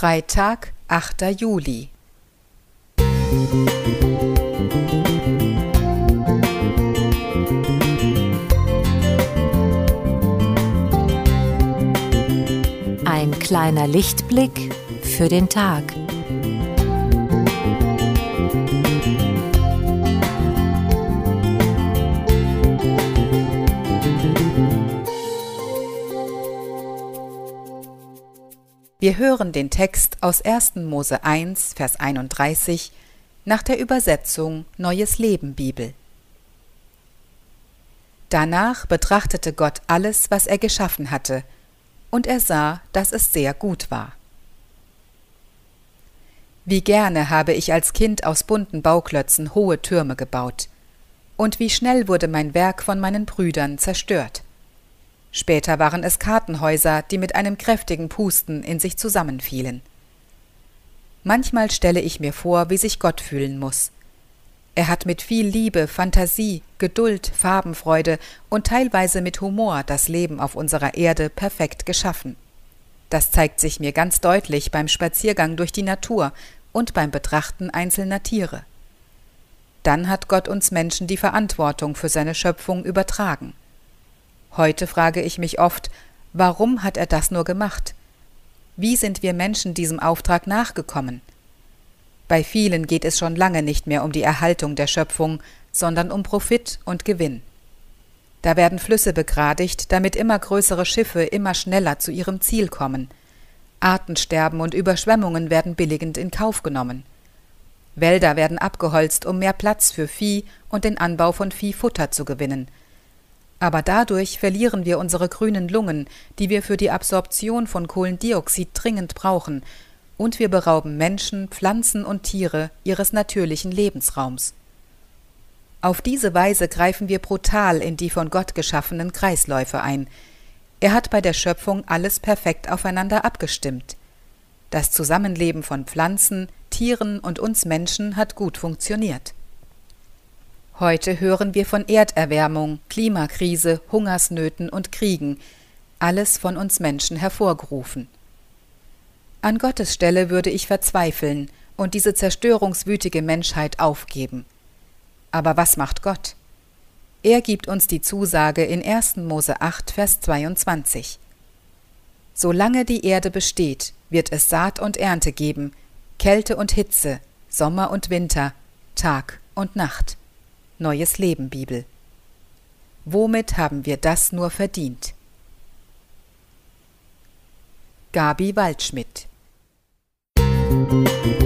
Freitag, 8. Juli. Ein kleiner Lichtblick für den Tag. Wir hören den Text aus 1. Mose 1, Vers 31 nach der Übersetzung Neues Leben Bibel. Danach betrachtete Gott alles, was er geschaffen hatte, und er sah, dass es sehr gut war. Wie gerne habe ich als Kind aus bunten Bauklötzen hohe Türme gebaut, und wie schnell wurde mein Werk von meinen Brüdern zerstört. Später waren es Kartenhäuser, die mit einem kräftigen Pusten in sich zusammenfielen. Manchmal stelle ich mir vor, wie sich Gott fühlen muss. Er hat mit viel Liebe, Fantasie, Geduld, Farbenfreude und teilweise mit Humor das Leben auf unserer Erde perfekt geschaffen. Das zeigt sich mir ganz deutlich beim Spaziergang durch die Natur und beim Betrachten einzelner Tiere. Dann hat Gott uns Menschen die Verantwortung für seine Schöpfung übertragen. Heute frage ich mich oft, warum hat er das nur gemacht? Wie sind wir Menschen diesem Auftrag nachgekommen? Bei vielen geht es schon lange nicht mehr um die Erhaltung der Schöpfung, sondern um Profit und Gewinn. Da werden Flüsse begradigt, damit immer größere Schiffe immer schneller zu ihrem Ziel kommen. Artensterben und Überschwemmungen werden billigend in Kauf genommen. Wälder werden abgeholzt, um mehr Platz für Vieh und den Anbau von Viehfutter zu gewinnen – aber dadurch verlieren wir unsere grünen Lungen, die wir für die Absorption von Kohlendioxid dringend brauchen, und wir berauben Menschen, Pflanzen und Tiere ihres natürlichen Lebensraums. Auf diese Weise greifen wir brutal in die von Gott geschaffenen Kreisläufe ein. Er hat bei der Schöpfung alles perfekt aufeinander abgestimmt. Das Zusammenleben von Pflanzen, Tieren und uns Menschen hat gut funktioniert. Heute hören wir von Erderwärmung, Klimakrise, Hungersnöten und Kriegen, alles von uns Menschen hervorgerufen. An Gottes Stelle würde ich verzweifeln und diese zerstörungswütige Menschheit aufgeben. Aber was macht Gott? Er gibt uns die Zusage in 1. Mose 8, Vers 22. Solange die Erde besteht, wird es Saat und Ernte geben, Kälte und Hitze, Sommer und Winter, Tag und Nacht. Neues Leben Bibel. Womit haben wir das nur verdient? Gabi Waldschmidt Musik